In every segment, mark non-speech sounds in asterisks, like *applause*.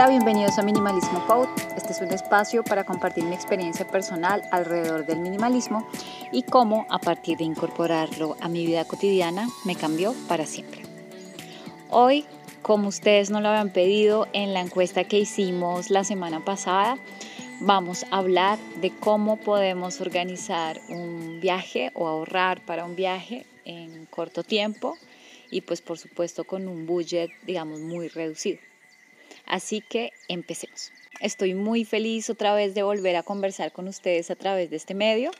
Hola, bienvenidos a Minimalismo Code. Este es un espacio para compartir mi experiencia personal alrededor del minimalismo y cómo a partir de incorporarlo a mi vida cotidiana me cambió para siempre. Hoy, como ustedes no lo habían pedido en la encuesta que hicimos la semana pasada, vamos a hablar de cómo podemos organizar un viaje o ahorrar para un viaje en corto tiempo y pues por supuesto con un budget digamos muy reducido. Así que empecemos. Estoy muy feliz otra vez de volver a conversar con ustedes a través de este medio.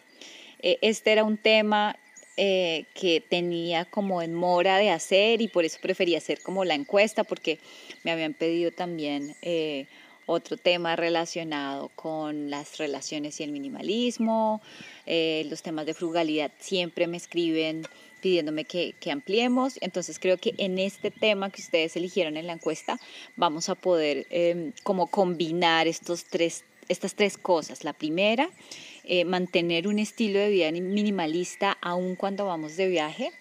Eh, este era un tema eh, que tenía como en mora de hacer y por eso preferí hacer como la encuesta porque me habían pedido también eh, otro tema relacionado con las relaciones y el minimalismo, los temas de frugalidad siempre me escriben pidiéndome que, ampliemos. Entonces creo que en este tema que ustedes eligieron en la encuesta vamos a poder em, como combinar estos tres, estas tres cosas. La primera, eh, mantener un estilo de vida minimalista aun cuando vamos de viaje.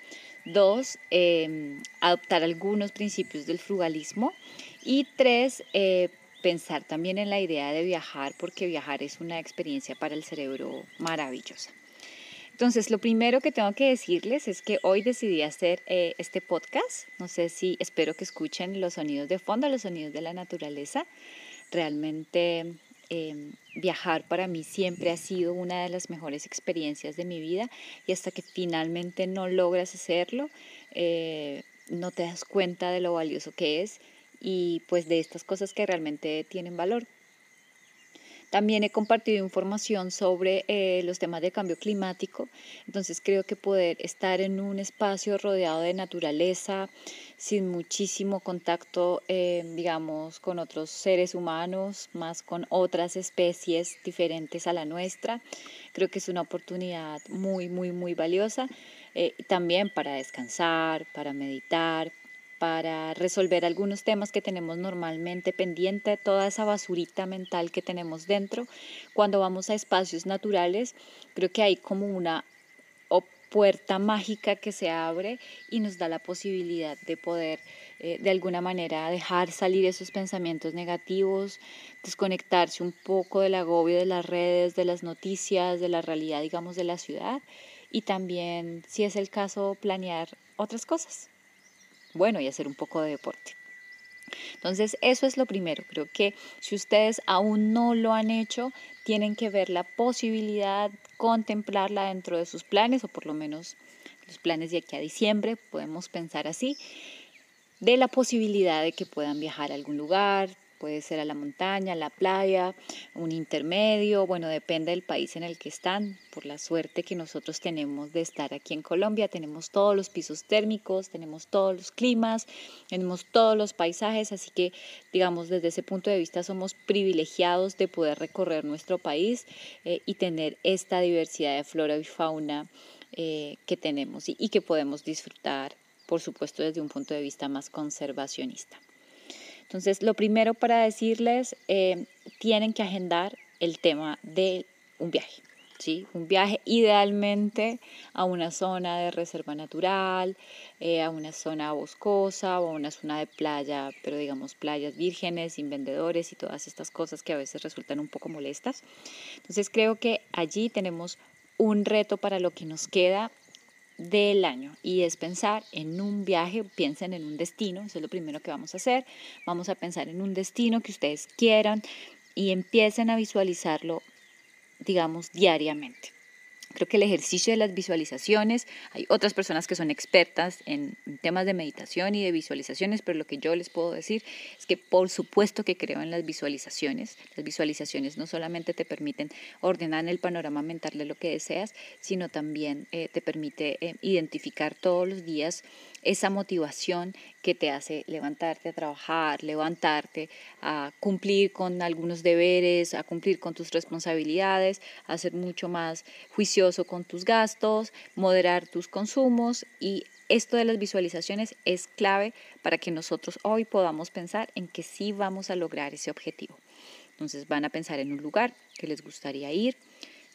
Dos, em, adoptar algunos principios del frugalismo. Y tres, eh, pensar también en la idea de viajar, porque viajar es una experiencia para el cerebro maravillosa. Entonces, lo primero que tengo que decirles es que hoy decidí hacer eh, este podcast. No sé si espero que escuchen los sonidos de fondo, los sonidos de la naturaleza. Realmente em, viajar para mí siempre ha sido una de las mejores experiencias de mi vida y hasta que finalmente no logras hacerlo, eh, no te das cuenta de lo valioso que es y pues de estas cosas que realmente tienen valor. También he compartido información sobre eh, los temas de cambio climático, entonces creo que poder estar en un espacio rodeado de naturaleza, sin muchísimo contacto, eh, digamos, con otros seres humanos, más con otras especies diferentes a la nuestra, creo que es una oportunidad muy, muy, muy valiosa. Eh, también para descansar, para meditar, para resolver algunos temas que tenemos normalmente pendiente, toda esa basurita mental que tenemos dentro. Cuando vamos a espacios naturales, creo que hay como una puerta mágica que se abre y nos da la posibilidad de poder eh, de alguna manera dejar salir esos pensamientos negativos, desconectarse un poco del agobio de las redes, de las noticias, de la realidad, digamos, de la ciudad y también, si es el caso, planear otras cosas bueno y hacer un poco de deporte. Entonces, eso es lo primero. Creo que si ustedes aún no lo han hecho, tienen que ver la posibilidad, contemplarla dentro de sus planes, o por lo menos los planes de aquí a diciembre, podemos pensar así, de la posibilidad de que puedan viajar a algún lugar, puede ser a la montaña, a la playa, un intermedio, bueno, depende del país en el que están. Por la suerte que nosotros tenemos de estar aquí en Colombia, tenemos todos los pisos térmicos, tenemos todos los climas, tenemos todos los paisajes, así que digamos desde ese punto de vista somos privilegiados de poder recorrer nuestro país eh, y tener esta diversidad de flora y fauna eh, que tenemos y que podemos disfrutar, por supuesto, desde un punto de vista más conservacionista. Entonces, lo primero para decirles, eh, tienen que agendar el tema de un viaje. ¿sí? Un viaje idealmente a una zona de reserva natural, eh, a una zona boscosa o a una zona de playa, pero digamos playas vírgenes, sin vendedores y todas estas cosas que a veces resultan un poco molestas. Entonces creo que allí tenemos un reto para lo que nos queda del año y es pensar en un viaje, piensen en un destino, eso es lo primero que vamos a hacer, vamos a pensar en un destino que ustedes quieran y empiecen a visualizarlo, digamos, diariamente. Creo que el ejercicio de las visualizaciones, hay otras personas que son expertas en temas de meditación y de visualizaciones, pero lo que yo les puedo decir es que por supuesto que creo en las visualizaciones. Las visualizaciones no solamente te permiten ordenar el panorama mental de lo que deseas, sino también eh, te permite eh, identificar todos los días esa motivación que te hace levantarte a trabajar, levantarte a cumplir con algunos deberes, a cumplir con tus responsabilidades, a ser mucho más juicioso con tus gastos, moderar tus consumos y esto de las visualizaciones es clave para que nosotros hoy podamos pensar en que sí vamos a lograr ese objetivo. Entonces van a pensar en un lugar que les gustaría ir.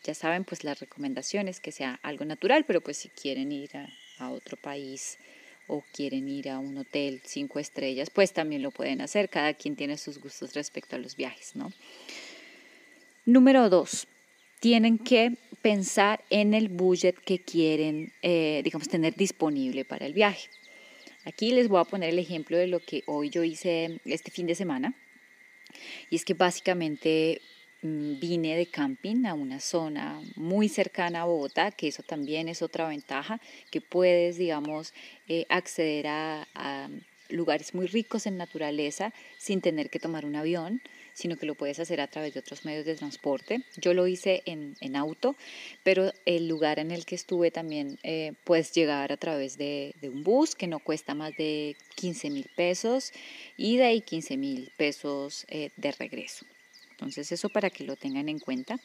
Ya saben, pues las recomendaciones que sea algo natural, pero pues si quieren ir a, otro país o quieren ir a un hotel cinco estrellas, pues también lo pueden hacer. Cada quien tiene sus gustos respecto a los viajes, ¿no? Número dos, tienen que pensar en el budget que quieren, eh, digamos, tener disponible para el viaje. Aquí les voy a poner el ejemplo de lo que hoy yo hice este fin de semana. Y es que básicamente mm, vine de camping a una zona muy cercana a Bogotá, que eso también es otra ventaja, que puedes, digamos, eh, acceder a, a lugares muy ricos en naturaleza sin tener que tomar un avión sino que lo puedes hacer a través de otros medios de transporte. Yo lo hice en, en auto, pero el lugar en el que estuve también eh, puedes llegar a través de, de, un bus que no cuesta más de 15 mil pesos y de ahí 15 mil pesos eh, de regreso. Entonces eso para que lo tengan en cuenta.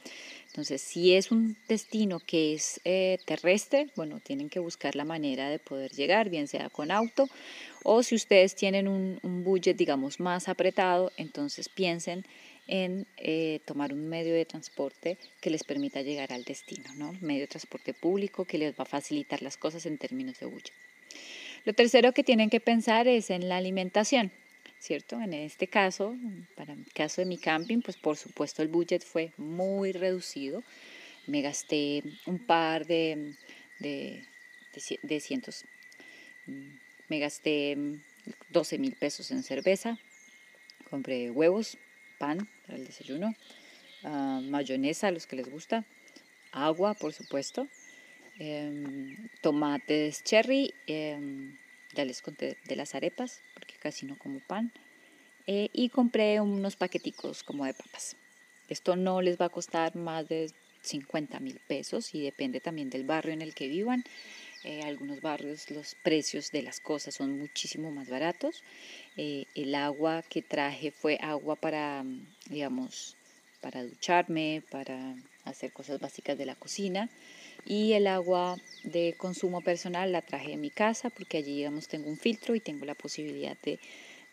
Entonces si es un destino que es eh, terrestre, bueno, tienen que buscar la manera de poder llegar, bien sea con auto o si ustedes tienen un, un budget, digamos, más apretado, entonces piensen en eh, tomar un medio de transporte que les permita llegar al destino, ¿no? Medio de transporte público que les va a facilitar las cosas en términos de budget. Lo tercero que tienen que pensar es en la alimentación. ¿Cierto? En este caso, para el caso de mi camping, pues por supuesto el budget fue muy reducido. Me gasté un par de, de, de, cientos. Me gasté 12 mil pesos en cerveza. Compré huevos, pan para el desayuno, uh, mayonesa a los que les gusta, agua, por supuesto, eh, tomates cherry. Eh, ya les conté de las arepas, porque casi no como pan, eh, y compré unos paqueticos como de papas. Esto no les va a costar más de 50 mil pesos y depende también del barrio en el que vivan. Eh, algunos barrios los precios de las cosas son muchísimo más baratos. Eh, el agua que traje fue agua para, digamos, para ducharme, para hacer cosas básicas de la cocina. Y el agua de consumo personal la traje en mi casa porque allí, digamos, tengo un filtro y tengo la posibilidad de,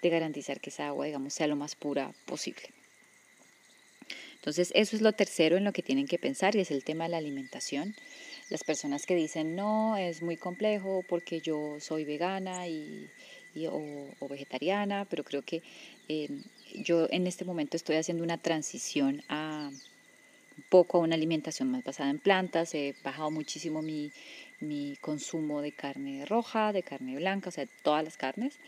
de garantizar que esa agua, digamos, sea lo más pura posible. Entonces, eso es lo tercero en lo que tienen que pensar y es el tema de la alimentación. Las personas que dicen, no, es muy complejo porque yo soy vegana y, o, vegetariana, pero creo que eh, yo en este momento estoy haciendo una transición a poco a una alimentación más basada en plantas, he bajado muchísimo mi, mi consumo de carne roja, de carne blanca, o sea, todas las carnes.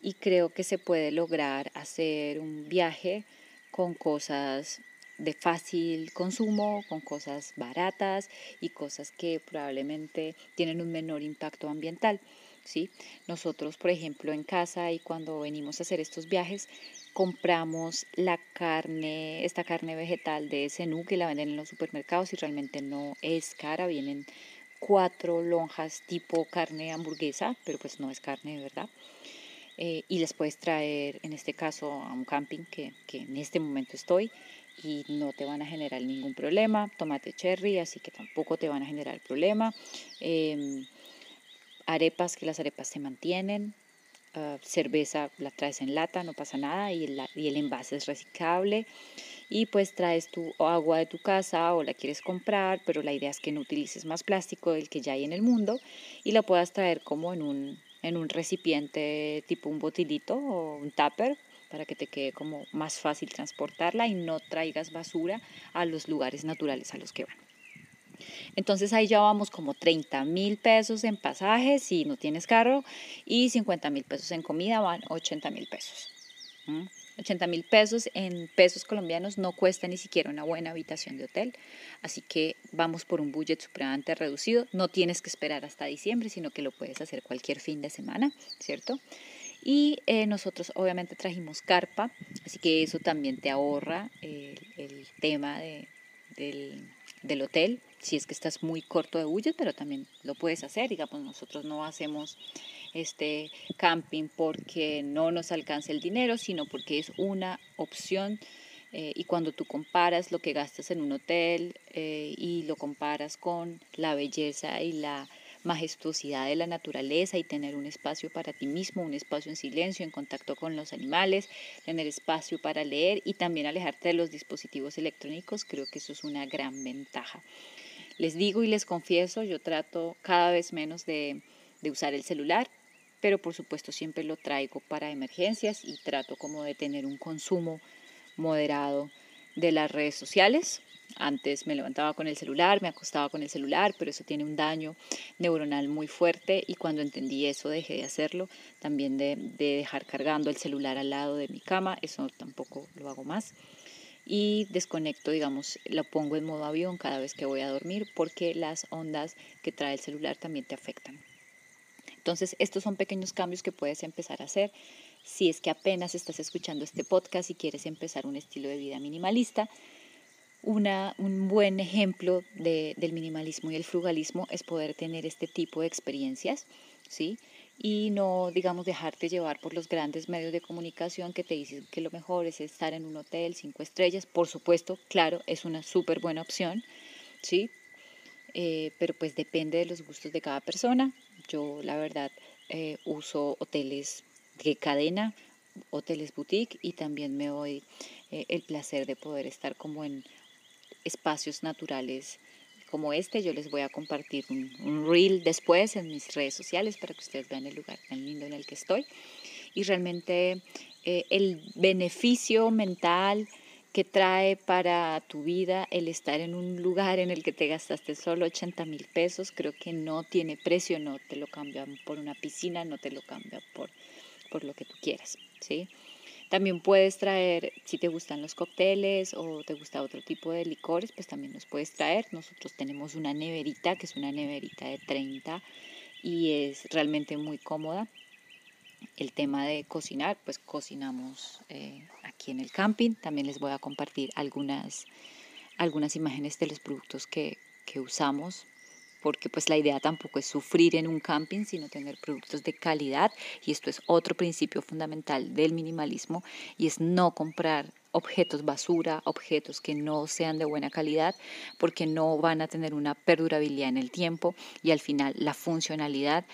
Y creo que se puede lograr hacer un viaje con cosas de fácil consumo, con cosas baratas y cosas que probablemente tienen un menor impacto ambiental. ¿Sí? Nosotros, por ejemplo, en casa y cuando venimos a hacer estos viajes, compramos la carne, esta carne vegetal de Senú que la venden en los supermercados y realmente no es cara, vienen cuatro lonjas tipo carne hamburguesa, pero pues no es carne de verdad. Eh, y les puedes traer, en este caso, a un camping que, que, en este momento estoy y no te van a generar ningún problema. Tomate cherry, así que tampoco te van a generar problema. Eh, arepas, que las arepas se mantienen. Ah, cerveza la traes en lata, no pasa nada, y el, y el envase es reciclable. Y pues traes tu agua de tu casa o la quieres comprar, pero la idea es que no utilices más plástico del que ya hay en el mundo y la puedas traer como en un, en un recipiente tipo un botilito o un tupper para que te quede como más fácil transportarla y no traigas basura a los lugares naturales a los que van. Entonces ahí ya vamos como 30 mil pesos en pasajes si no tienes carro y 50 mil pesos en comida, van 80 mil pesos. 80 mil pesos en pesos colombianos no cuesta ni siquiera una buena habitación de hotel, así que vamos por un budget supremamente reducido. No tienes que esperar hasta diciembre, sino que lo puedes hacer cualquier fin de semana, ¿cierto? Y eh, nosotros obviamente trajimos carpa, así que eso también te ahorra el, tema de, del, del hotel, si es que estás muy corto de budget, pero también lo puedes hacer. Digamos, nosotros no hacemos este camping porque no nos alcanza el dinero, sino porque es una opción. Eh, y cuando tú comparas lo que gastas en un hotel eh, y lo comparas con la belleza y la majestuosidad de la naturaleza y tener un espacio para ti mismo, un espacio en silencio, en contacto con los animales, tener espacio para leer y también alejarte de los dispositivos electrónicos, creo que eso es una gran ventaja. Les digo y les confieso, yo trato cada vez menos de, de usar el celular. pero por supuesto siempre lo traigo para emergencias y trato como de tener un consumo moderado de las redes sociales. Antes me levantaba con el celular, me acostaba con el celular, pero eso tiene un daño neuronal muy fuerte y cuando entendí eso dejé de hacerlo, también de, de dejar cargando el celular al lado de mi cama, eso tampoco lo hago más y desconecto, digamos, lo pongo en modo avión cada vez que voy a dormir porque las ondas que trae el celular también te afectan. Entonces, estos son pequeños cambios que puedes empezar a hacer si es que apenas estás escuchando este podcast y quieres empezar un estilo de vida minimalista. Una, un buen ejemplo de, del minimalismo y el frugalismo es poder tener este tipo de experiencias, ¿sí? y no, digamos, dejarte llevar por los grandes medios de comunicación que te dicen que lo mejor es estar en un hotel cinco estrellas. Por supuesto, claro, es una súper buena opción, ¿sí? Eh, pero pues depende de los gustos de cada persona. Yo, la verdad, eh, uso hoteles de cadena, hoteles boutique y también me doy eh, el placer de poder estar como en espacios naturales como este, yo les voy a compartir un, reel después en mis redes sociales para que ustedes vean el lugar tan lindo en el que estoy. Y realmente eh, el beneficio mental que trae para tu vida el estar en un lugar en el que te gastaste solo 80 mil pesos, creo que no tiene precio, no te lo cambian por una piscina, no te lo cambian por, por lo que tú quieras, ¿sí? También puedes traer, si te gustan los cócteles o te gusta otro tipo de licores, pues también nos puedes traer. Nosotros tenemos una neverita, que es una neverita de 30 y es realmente muy cómoda. El tema de cocinar, pues cocinamos eh, aquí en el camping. También les voy a compartir algunas, algunas imágenes de los productos que, que usamos porque pues la idea tampoco es sufrir en un camping, sino tener productos de calidad y esto es otro principio fundamental del minimalismo y es no comprar objetos basura, objetos que no sean de buena calidad, porque no van a tener una perdurabilidad en el tiempo y al final la funcionalidad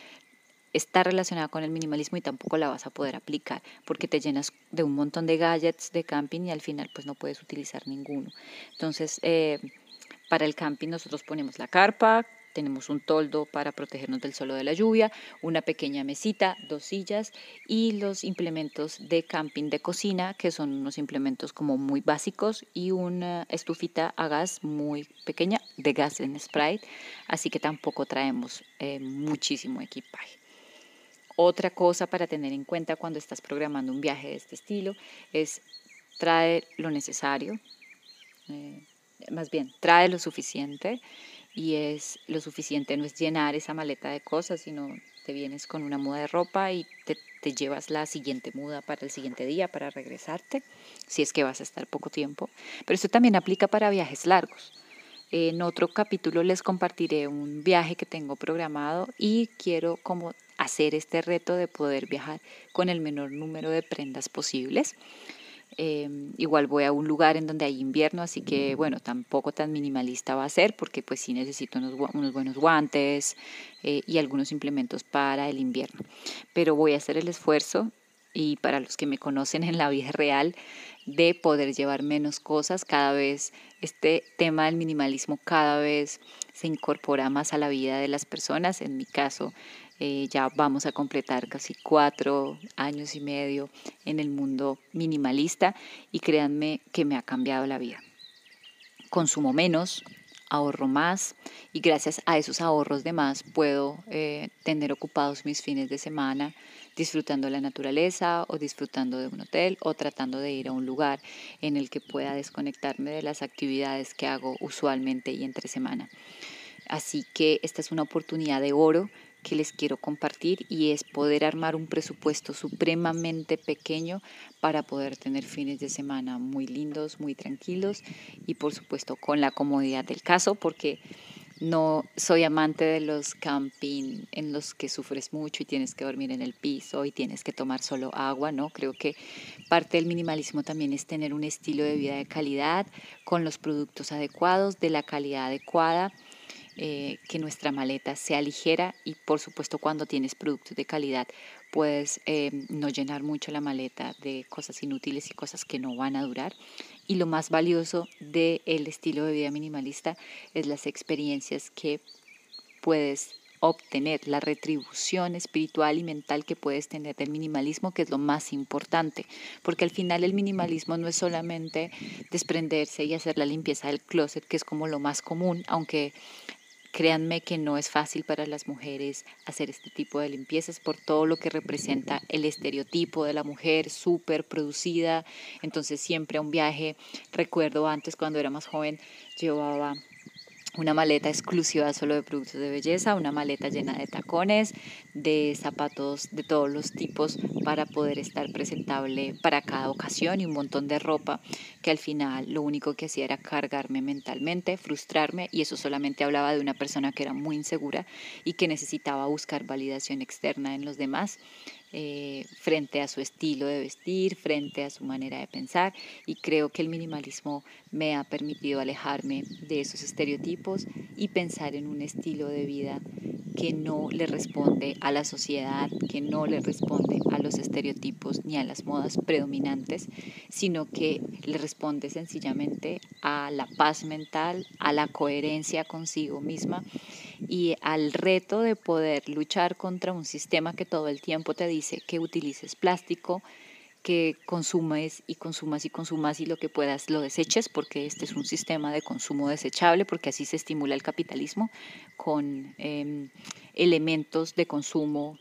está relacionada con el minimalismo y tampoco la vas a poder aplicar porque te llenas de un montón de gadgets de camping y al final pues no puedes utilizar ninguno. Entonces, eh, para el camping nosotros ponemos la carpa, tenemos un toldo para protegernos del sol o de la lluvia, una pequeña mesita, dos sillas y los implementos de camping de cocina, que son unos implementos como muy básicos y una estufita a gas muy pequeña de gas en Sprite, así que tampoco traemos eh, muchísimo equipaje. Otra cosa para tener en cuenta cuando estás programando un viaje de este estilo es trae lo necesario, eh, más bien trae lo suficiente y es lo suficiente, no es llenar esa maleta de cosas, sino te vienes con una muda de ropa y te, te, llevas la siguiente muda para el siguiente día, para regresarte, si es que vas a estar poco tiempo. Pero esto también aplica para viajes largos. En otro capítulo les compartiré un viaje que tengo programado y quiero como hacer este reto de poder viajar con el menor número de prendas posibles. Em, igual voy a un lugar en donde hay invierno, así que bueno, tampoco tan minimalista va a ser porque pues sí necesito unos, unos buenos guantes eh, y algunos implementos para el invierno. Pero voy a hacer el esfuerzo y para los que me conocen en la vida real de poder llevar menos cosas cada vez este tema del minimalismo cada vez se incorpora más a la vida de las personas en mi caso eh, ya vamos a completar casi cuatro años y medio en el mundo minimalista y créanme que me ha cambiado la vida. Consumo menos, ahorro más y gracias a esos ahorros de más puedo eh, tener ocupados mis fines de semana disfrutando la naturaleza o disfrutando de un hotel o tratando de ir a un lugar en el que pueda desconectarme de las actividades que hago usualmente y entre semana. Así que esta es una oportunidad de oro que les quiero compartir y es poder armar un presupuesto supremamente pequeño para poder tener fines de semana muy lindos, muy tranquilos y por supuesto con la comodidad del caso porque no soy amante de los camping en los que sufres mucho y tienes que dormir en el piso y tienes que tomar solo agua, ¿no? Creo que parte del minimalismo también es tener un estilo de vida de calidad con los productos adecuados, de la calidad adecuada eh, que nuestra maleta sea ligera y por supuesto cuando tienes productos de calidad puedes eh, no llenar mucho la maleta de cosas inútiles y cosas que no van a durar. Y lo más valioso del estilo de vida minimalista es las experiencias que puedes obtener la retribución espiritual y mental que puedes tener del minimalismo, que es lo más importante, porque al final el minimalismo no es solamente desprenderse y hacer la limpieza del closet, que es como lo más común, aunque Créanme que no es fácil para las mujeres hacer este tipo de limpiezas por todo lo que representa el estereotipo de la mujer súper producida. Entonces siempre a un viaje, recuerdo antes cuando era más joven, llevaba una maleta exclusiva solo de productos de belleza, una maleta llena de tacones, de zapatos de todos los tipos para poder estar presentable para cada ocasión y un montón de ropa que al final lo único que hacía era cargarme mentalmente, frustrarme y eso solamente hablaba de una persona que era muy insegura y que necesitaba buscar validación externa en los demás eh, frente a su estilo de vestir, frente a su manera de pensar y creo que el minimalismo me ha permitido alejarme de esos estereotipos y pensar en un estilo de vida que no le responde a la sociedad, que no le responde a los estereotipos ni a las modas predominantes, sino que le responde sencillamente a la paz mental, a la coherencia consigo misma y al reto de poder luchar contra un sistema que todo el tiempo te dice que utilices plástico, que consumes y consumas y consumas y lo que puedas lo deseches, porque este es un sistema de consumo desechable, porque así se estimula el capitalismo con em, elementos de consumo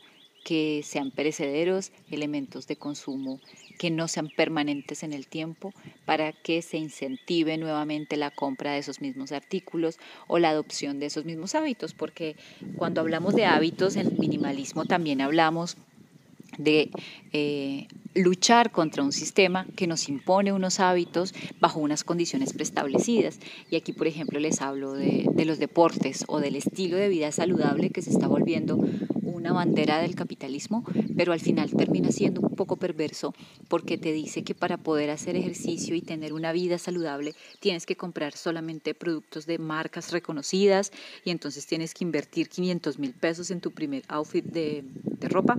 que sean perecederos, elementos de consumo que no sean permanentes en el tiempo para que se incentive nuevamente la compra de esos mismos artículos o la adopción de esos mismos hábitos, porque cuando hablamos de hábitos en minimalismo también hablamos de eh, luchar contra un sistema que nos impone unos hábitos bajo unas condiciones preestablecidas. Y aquí, por ejemplo, les hablo de, de los deportes o del estilo de vida saludable que se está volviendo una bandera del capitalismo, pero al final termina siendo un poco perverso porque te dice que para poder hacer ejercicio y tener una vida saludable tienes que comprar solamente productos de marcas reconocidas y entonces tienes que invertir 500 mil pesos en tu primer outfit de, de ropa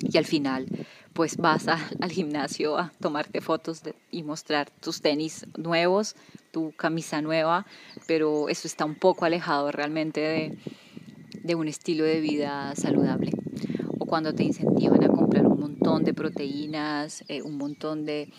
y al final pues vas *laughs* al gimnasio a tomarte fotos y mostrar tus tenis nuevos, tu camisa nueva, pero eso está un poco alejado realmente de, de un estilo de vida saludable. O cuando te incentivan a comprar un montón de proteínas, eh, un montón de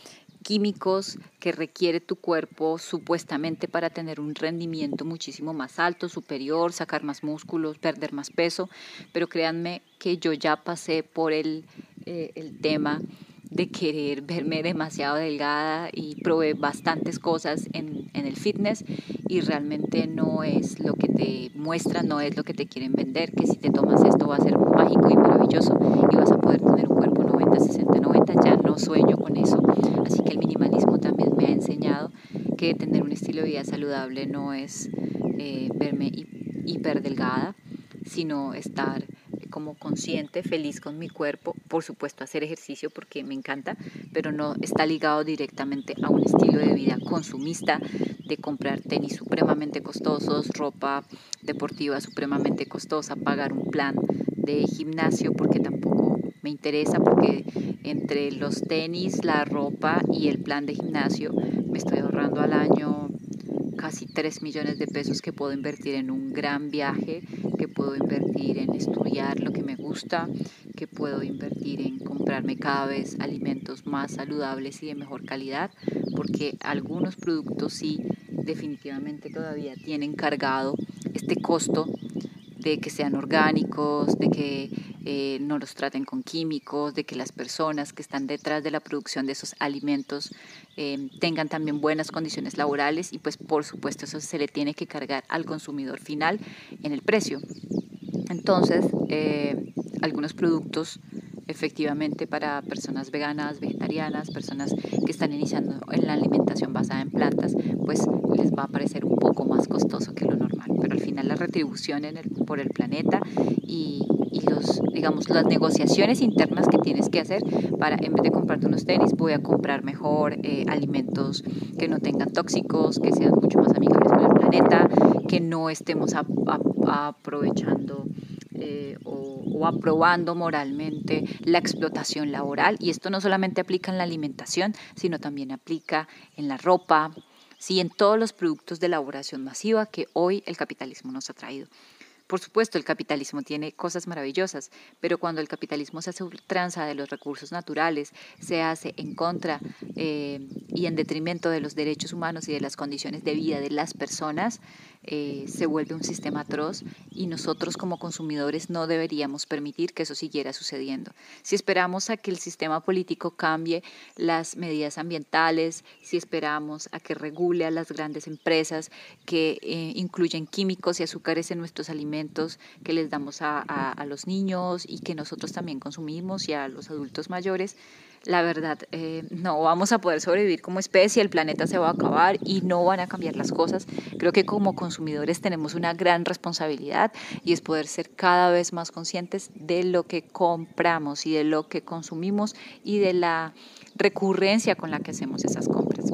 químicos que requiere tu cuerpo supuestamente para tener un rendimiento muchísimo más alto, superior, sacar más músculos, perder más peso, pero créanme que yo ya pasé por el, eh, el tema de querer verme demasiado delgada y probé bastantes cosas en, en, el fitness y realmente no es lo que te muestran, no es lo que te quieren vender, que si te tomas esto va a ser mágico y maravilloso y vas a poder tener un cuerpo 90, 60, 90, ya no sueño con eso. Así que el minimalismo también me ha enseñado que tener un estilo de vida saludable no es eh, verme hiper delgada, sino estar como consciente, feliz con mi cuerpo, por supuesto hacer ejercicio porque me encanta, pero no está ligado directamente a un estilo de vida consumista de comprar tenis supremamente costosos, ropa deportiva supremamente costosa, pagar un plan de gimnasio porque tampoco me interesa porque entre los tenis, la ropa y el plan de gimnasio me estoy ahorrando al año casi 3 millones de pesos que puedo invertir en un gran viaje, que puedo invertir en estudiar lo que me gusta, que puedo invertir en comprarme cada vez alimentos más saludables y de mejor calidad, porque algunos productos sí definitivamente todavía tienen cargado este costo de que sean orgánicos, de que eh, no los traten con químicos, de que las personas que están detrás de la producción de esos alimentos eh, tengan también buenas condiciones laborales y pues por supuesto eso se le tiene que cargar al consumidor final en el precio. Entonces, eh, algunos productos efectivamente para personas veganas, vegetarianas, personas que están iniciando en la alimentación basada en plantas, pues les va a parecer un poco más costoso que lo normal. Al final la retribución en el, por el planeta y, y, los, digamos, las negociaciones internas que tienes que hacer para, en vez de comprarte unos tenis, voy a comprar mejor eh, alimentos que no tengan tóxicos, que sean mucho más amigables con el planeta, que no estemos aprovechando eh, o, aprobando moralmente la explotación laboral. Y esto no solamente aplica en la alimentación, sino también aplica en la ropa, sí, en todos los productos de elaboración masiva que hoy el capitalismo nos ha traído. Por supuesto, el capitalismo tiene cosas maravillosas, pero cuando el capitalismo se hace ultranza de los recursos naturales, se hace en contra eh, y en detrimento de los derechos humanos y de las condiciones de vida de las personas, eh, se vuelve un sistema atroz y nosotros como consumidores no deberíamos permitir que eso siguiera sucediendo. Si esperamos a que el sistema político cambie las medidas ambientales, si esperamos a que regule a las grandes empresas que eh, incluyen químicos y azúcares en nuestros alimentos que les damos a, a los niños y que nosotros también consumimos y a los adultos mayores, la verdad, eh, no vamos a poder sobrevivir como especie, el planeta se va a acabar y no van a cambiar las cosas. Creo que como consumidores tenemos una gran responsabilidad y es poder ser cada vez más conscientes de lo que compramos y de lo que consumimos y de la recurrencia con la que hacemos esas compras.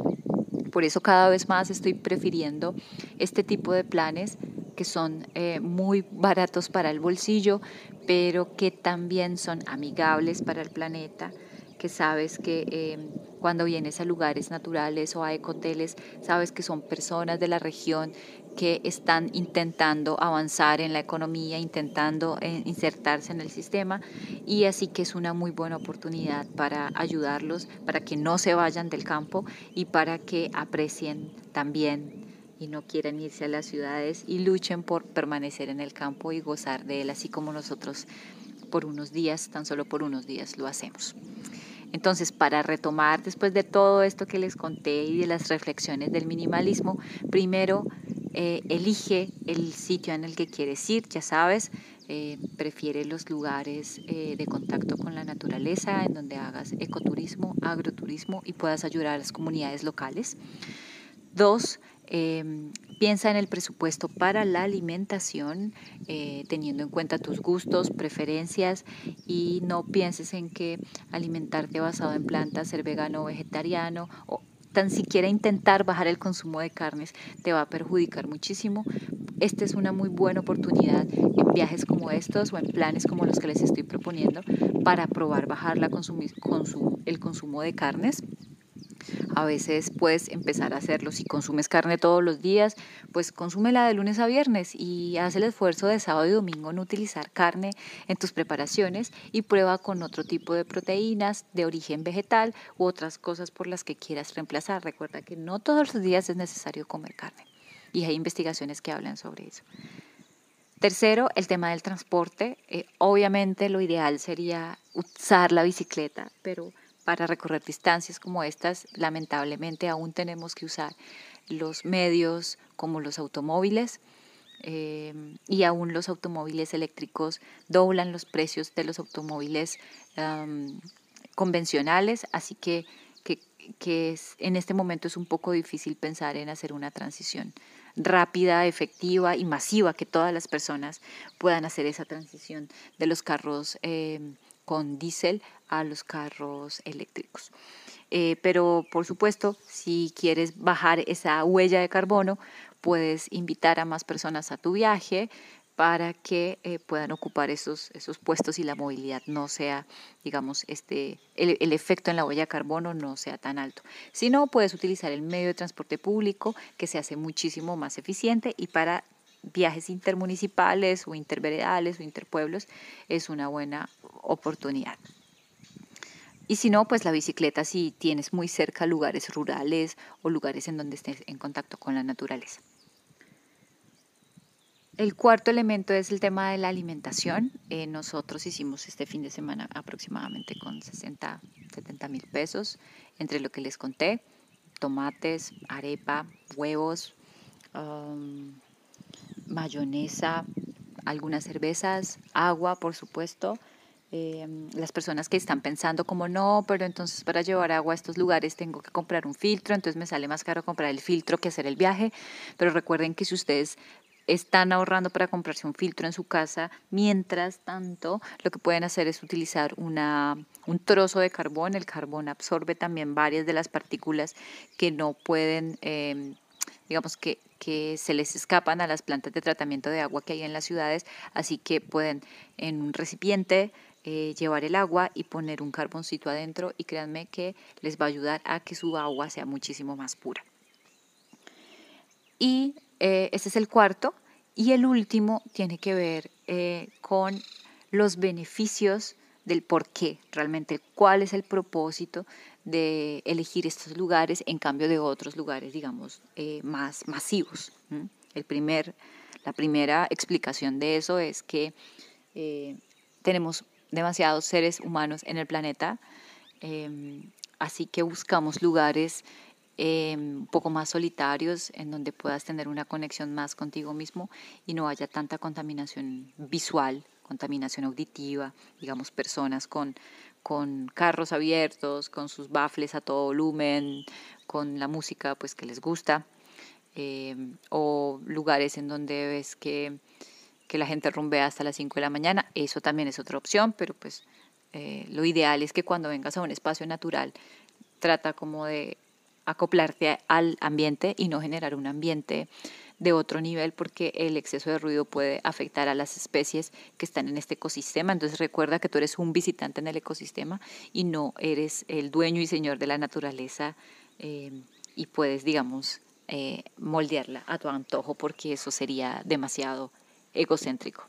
Por eso cada vez más estoy prefiriendo este tipo de planes que son eh, muy baratos para el bolsillo, pero que también son amigables para el planeta que sabes que em, cuando vienes a lugares naturales o a ecoteles, sabes que son personas de la región que están intentando avanzar en la economía, intentando eh, insertarse en el sistema y así que es una muy buena oportunidad para ayudarlos, para que no se vayan del campo y para que aprecien también y no quieran irse a las ciudades y luchen por permanecer en el campo y gozar de él, así como nosotros por unos días, tan solo por unos días lo hacemos. Entonces, para retomar después de todo esto que les conté y de las reflexiones del minimalismo, primero eh, elige el sitio en el que quieres ir, ya sabes, eh, prefiere los lugares eh, de contacto con la naturaleza, en donde hagas ecoturismo, agroturismo y puedas ayudar a las comunidades locales. Dos, Em, piensa en el presupuesto para la alimentación, eh, teniendo en cuenta tus gustos, preferencias y no pienses en que alimentarte basado en plantas, ser vegano o vegetariano o tan siquiera intentar bajar el consumo de carnes te va a perjudicar muchísimo. Esta es una muy buena oportunidad en viajes como estos o en planes como los que les estoy proponiendo para probar bajar la el consumo de carnes a veces puedes empezar a hacerlo. Si consumes carne todos los días, pues consúmela de lunes a viernes y haz el esfuerzo de sábado y domingo en utilizar carne en tus preparaciones y prueba con otro tipo de proteínas de origen vegetal u otras cosas por las que quieras reemplazar. Recuerda que no todos los días es necesario comer carne y hay investigaciones que hablan sobre eso. Tercero, el tema del transporte. Eh, obviamente lo ideal sería usar la bicicleta, pero para recorrer distancias como estas, lamentablemente aún tenemos que usar los medios como los automóviles eh, y aún los automóviles eléctricos doblan los precios de los automóviles convencionales, así que, que, en este momento es un poco difícil pensar en hacer una transición rápida, efectiva y masiva, que todas las personas puedan hacer esa transición de los carros eh, con diésel a los carros eléctricos. Eh, pero por supuesto, si quieres bajar esa huella de carbono, puedes invitar a más personas a tu viaje para que eh, puedan ocupar esos, esos puestos y la movilidad no sea, digamos, este, el, el, efecto en la huella de carbono no sea tan alto. Si no, puedes utilizar el medio de transporte público que se hace muchísimo más eficiente y para viajes intermunicipales o interveredales o interpueblos es una buena oportunidad. Y si no, pues la bicicleta si tienes muy cerca lugares rurales o lugares en donde estés en contacto con la naturaleza. El cuarto elemento es el tema de la alimentación. Eh, nosotros hicimos este fin de semana aproximadamente con 60, 70 mil pesos entre lo que les conté, tomates, arepa, huevos, um, mayonesa, algunas cervezas, agua, por supuesto. Em, las personas que están pensando como no, pero entonces para llevar agua a estos lugares tengo que comprar un filtro, entonces me sale más caro comprar el filtro que hacer el viaje. Pero recuerden que si ustedes están ahorrando para comprarse un filtro en su casa, mientras tanto lo que pueden hacer es utilizar una, un trozo de carbón. El carbón absorbe también varias de las partículas que no pueden... Em, digamos que, que se les escapan a las plantas de tratamiento de agua que hay en las ciudades, así que pueden en un recipiente eh, llevar el agua y poner un carboncito adentro y créanme que les va a ayudar a que su agua sea muchísimo más pura. Y eh, ese es el cuarto. Y el último tiene que ver eh, con los beneficios del por qué, realmente cuál es el propósito de elegir estos lugares en cambio de otros lugares, digamos, eh, más masivos. El primer, la primera explicación de eso es que eh, tenemos demasiados seres humanos en el planeta, em, así que buscamos lugares em, un poco más solitarios en donde puedas tener una conexión más contigo mismo y no haya tanta contaminación visual contaminación auditiva, digamos personas con, con carros abiertos, con sus baffles a todo volumen, con la música pues que les gusta, eh, o lugares en donde ves que, que, la gente rumbea hasta las 5 de la mañana, eso también es otra opción, pero pues eh, lo ideal es que cuando vengas a un espacio natural trata como de acoplarte al ambiente y no generar un ambiente de otro nivel porque el exceso de ruido puede afectar a las especies que están en este ecosistema. Entonces recuerda que tú eres un visitante en el ecosistema y no eres el dueño y señor de la naturaleza eh, y puedes, digamos, eh, moldearla a tu antojo porque eso sería demasiado egocéntrico.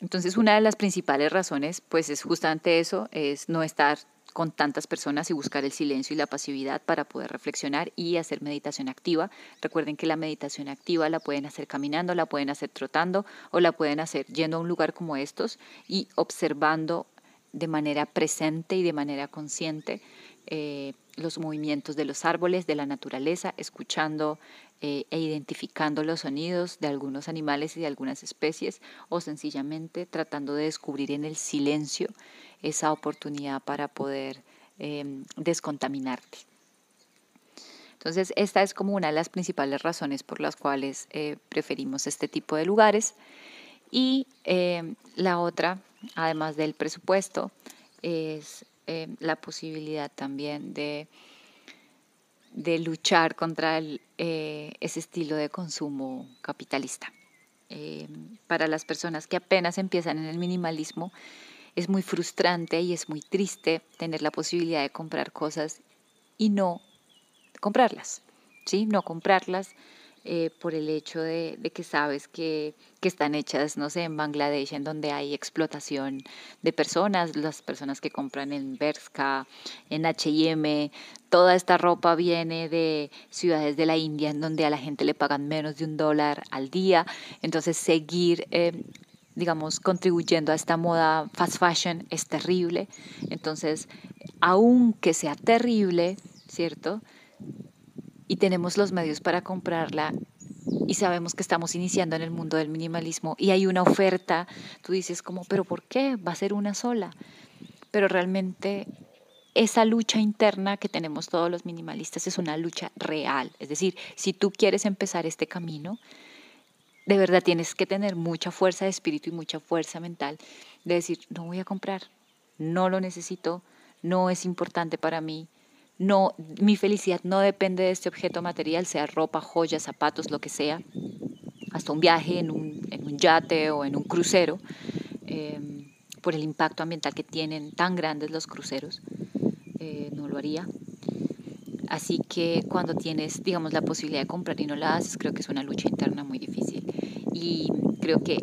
Entonces, una de las principales razones, pues es justamente eso, es no estar con tantas personas y buscar el silencio y la pasividad para poder reflexionar y hacer meditación activa. Recuerden que la meditación activa la pueden hacer caminando, la pueden hacer trotando o la pueden hacer yendo a un lugar como estos y observando de manera presente y de manera consciente eh, los movimientos de los árboles, de la naturaleza, escuchando eh, e identificando los sonidos de algunos animales y de algunas especies o sencillamente tratando de descubrir en el silencio esa oportunidad para poder em, descontaminarte. Entonces, esta es como una de las principales razones por las cuales eh, preferimos este tipo de lugares. Y em, la otra, además del presupuesto, es em, la posibilidad también de, de luchar contra eh, ese estilo de consumo capitalista. para las personas que apenas empiezan en el minimalismo, es muy frustrante y es muy triste tener la posibilidad de comprar cosas y no comprarlas, ¿sí? No comprarlas eh, por el hecho de, que sabes que, que, están hechas, no sé, en Bangladesh, en donde hay explotación de personas, las personas que compran en Berska, en HM, toda esta ropa viene de ciudades de la India, en donde a la gente le pagan menos de un dólar al día, entonces seguir eh, digamos, contribuyendo a esta moda fast fashion es terrible. Entonces, aunque sea terrible, ¿cierto? Y tenemos los medios para comprarla y sabemos que estamos iniciando en el mundo del minimalismo y hay una oferta, tú dices como, pero ¿por qué? Va a ser una sola. Pero realmente esa lucha interna que tenemos todos los minimalistas es una lucha real. Es decir, si tú quieres empezar este camino, de verdad tienes que tener mucha fuerza de espíritu y mucha fuerza mental de decir, no voy a comprar, no lo necesito, no es importante para mí, no, mi felicidad no depende de este objeto material, sea ropa, joyas, zapatos, lo que sea, hasta un viaje en un, yate o en un crucero, em, por el impacto ambiental que tienen tan grandes los cruceros, eh, no lo haría. Así que cuando tienes, digamos, la posibilidad de comprar y no la haces, creo que es una lucha interna muy difícil. Y creo que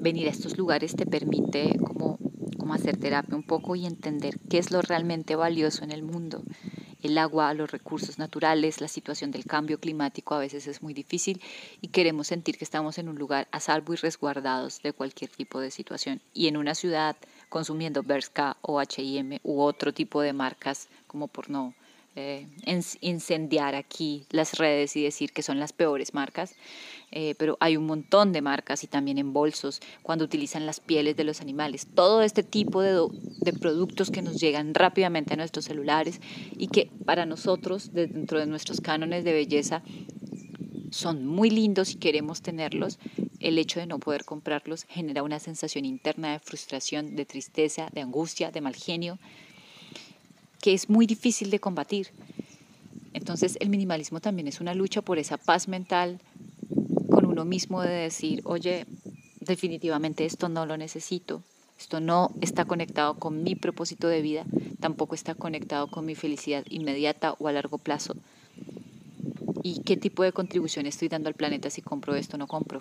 venir a estos lugares te permite como, como hacer terapia un poco y entender qué es lo realmente valioso en el mundo. El agua, los recursos naturales, la situación del cambio climático a veces es muy difícil y queremos sentir que estamos en un lugar a salvo y resguardados de cualquier tipo de situación. Y en una ciudad consumiendo Berska o H&M u otro tipo de marcas, como por no eh, incendiar aquí las redes y decir que son las peores marcas, eh, pero hay un montón de marcas y también en bolsos cuando utilizan las pieles de los animales. Todo este tipo de, de productos que nos llegan rápidamente a nuestros celulares y que para nosotros, dentro de nuestros cánones de belleza, son muy lindos y queremos tenerlos, el hecho de no poder comprarlos genera una sensación interna de frustración, de tristeza, de angustia, de mal genio, que es muy difícil de combatir. Entonces el minimalismo también es una lucha por esa paz mental con uno mismo de decir, oye, definitivamente esto no lo necesito, esto no está conectado con mi propósito de vida, tampoco está conectado con mi felicidad inmediata o a largo plazo. y qué tipo de contribución estoy dando al planeta si compro esto o no compro.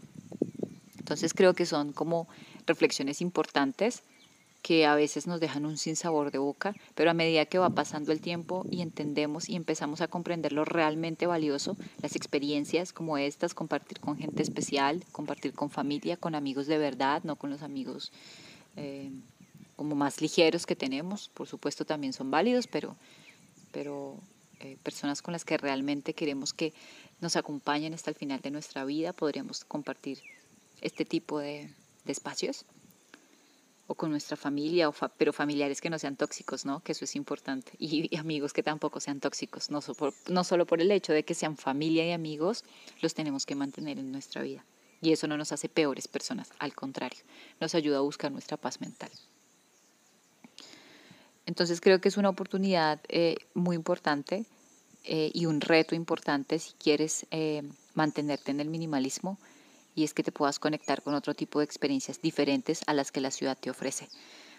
Entonces creo que son como reflexiones importantes que a veces nos dejan un sinsabor de boca, pero a medida que va pasando el tiempo y entendemos y empezamos a comprender lo realmente valioso, las experiencias como estas, compartir con gente especial, compartir con familia, con amigos de verdad, no con los amigos eh, como más ligeros que tenemos, por supuesto también son válidos, pero, pero eh, personas con las que realmente queremos que nos acompañen hasta el final de nuestra vida, podríamos compartir este tipo de, espacios o con nuestra familia, o pero familiares que no sean tóxicos, ¿no? Que eso es importante. *laughs* Y, amigos que tampoco sean tóxicos, no, no solo por el hecho de que sean familia y amigos, los tenemos que mantener en nuestra vida. Y eso no nos hace peores personas, al contrario, nos ayuda a buscar nuestra paz mental. Entonces creo que es una oportunidad eh, muy importante eh, y un reto importante si quieres eh, mantenerte en el minimalismo y es que te puedas conectar con otro tipo de experiencias diferentes a las que la ciudad te ofrece.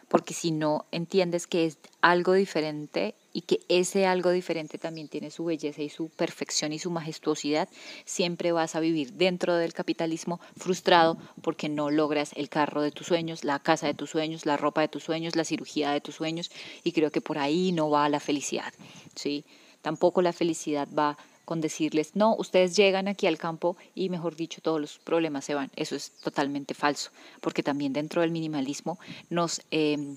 Porque si no entiendes que es algo diferente y que ese algo diferente también tiene su belleza y su perfección y su majestuosidad, siempre vas a vivir dentro del capitalismo frustrado porque no logras el carro de tus sueños, la casa de tus sueños, la ropa de tus sueños, la cirugía de tus sueños y creo que por ahí no va la felicidad, ¿sí? Tampoco la felicidad va con decirles, no, ustedes llegan aquí al campo y, mejor dicho, todos los problemas se van. Eso es totalmente falso, porque también dentro del minimalismo nos eh,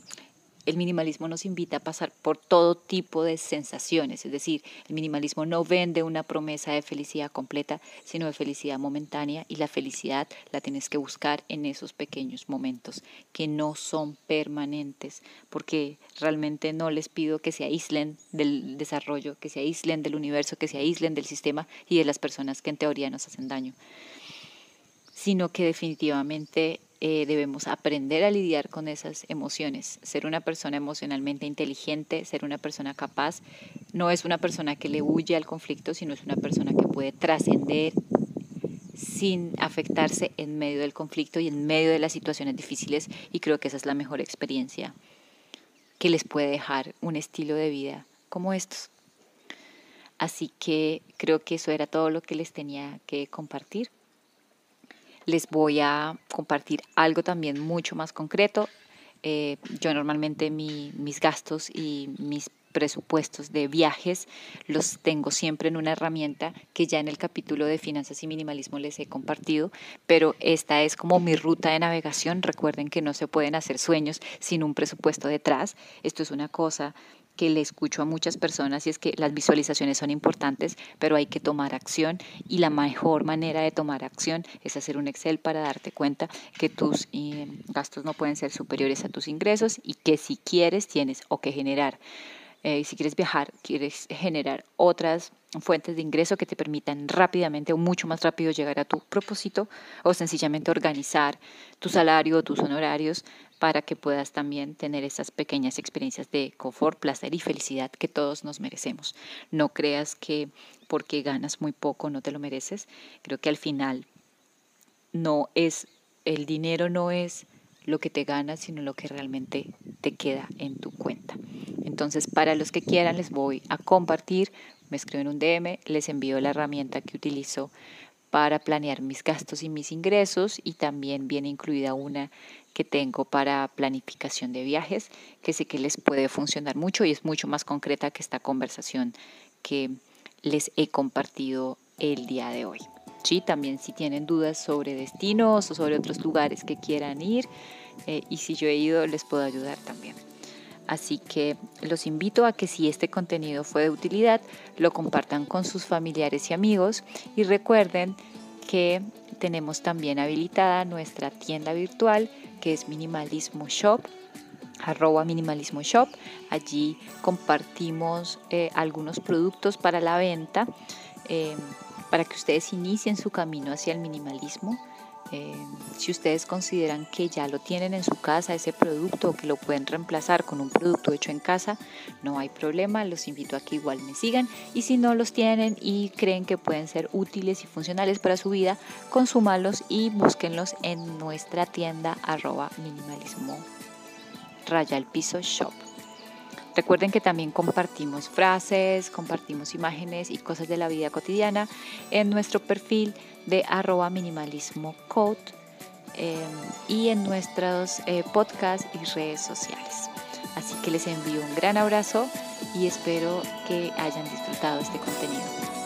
el minimalismo nos invita a pasar por todo tipo de sensaciones, es decir, el minimalismo no vende una promesa de felicidad completa, sino de felicidad momentánea y la felicidad la tienes que buscar en esos pequeños momentos que no son permanentes, porque realmente no les pido que se aíslen del desarrollo, que se aíslen del universo, que se aíslen del sistema y de las personas que en teoría nos hacen daño, sino que definitivamente eh, debemos aprender a lidiar con esas emociones. Ser una persona emocionalmente inteligente, ser una persona capaz, no es una persona que le huye al conflicto, sino es una persona que puede trascender sin afectarse en medio del conflicto y en medio de las situaciones difíciles. Y creo que esa es la mejor experiencia que les puede dejar un estilo de vida como estos. Así que creo que eso era todo lo que les tenía que compartir les voy a compartir algo también mucho más concreto. Eh, yo normalmente mis gastos y mis presupuestos de viajes los tengo siempre en una herramienta que ya en el capítulo de finanzas y minimalismo les he compartido, pero esta es como mi ruta de navegación. Recuerden que no se pueden hacer sueños sin un presupuesto detrás. Esto es una cosa que le escucho a muchas personas y es que las visualizaciones son importantes, pero hay que tomar acción y la mejor manera de tomar acción es hacer un Excel para darte cuenta que tus eh, gastos no pueden ser superiores a tus ingresos y que si quieres tienes o que generar eh, si quieres viajar, quieres generar otras fuentes de ingreso que te permitan rápidamente o mucho más rápido llegar a tu propósito o sencillamente organizar tu salario tus honorarios para que puedas también tener esas pequeñas experiencias de confort, placer y felicidad que todos nos merecemos. No creas que porque ganas muy poco no te lo mereces. Creo que al final no es el dinero no es lo que te ganas, sino lo que realmente te queda en tu cuenta. Entonces, para los que quieran, les voy a compartir, me escriben un DM, les envío la herramienta que utilizo para planear mis gastos y mis ingresos y también viene incluida una que tengo para planificación de viajes, que sé que les puede funcionar mucho y es mucho más concreta que esta conversación que les he compartido el día de hoy. Sí, también si tienen dudas sobre destinos o sobre otros lugares que quieran ir eh, y si yo he ido les puedo ayudar también. Así que los invito a que si este contenido fue de utilidad, lo compartan con sus familiares y amigos y recuerden que tenemos también habilitada nuestra tienda virtual que es Minimalismo Shop arroba minimalismo shop allí compartimos eh, algunos productos para la venta eh, para que ustedes inicien su camino hacia el minimalismo. Eh, si ustedes consideran que ya lo tienen en su casa, ese producto, o que lo pueden reemplazar con un producto hecho en casa, no hay problema, los invito a que igual me sigan. Y si no los tienen y creen que pueden ser útiles y funcionales para su vida, consúmalos y búsquenlos en nuestra tienda arroba minimalismo raya piso shop. Recuerden que también compartimos frases, compartimos imágenes y cosas de la vida cotidiana en nuestro perfil de arroba minimalismo code eh, y en nuestros eh, podcasts y redes sociales. Así que les envío un gran abrazo y espero que hayan disfrutado este contenido.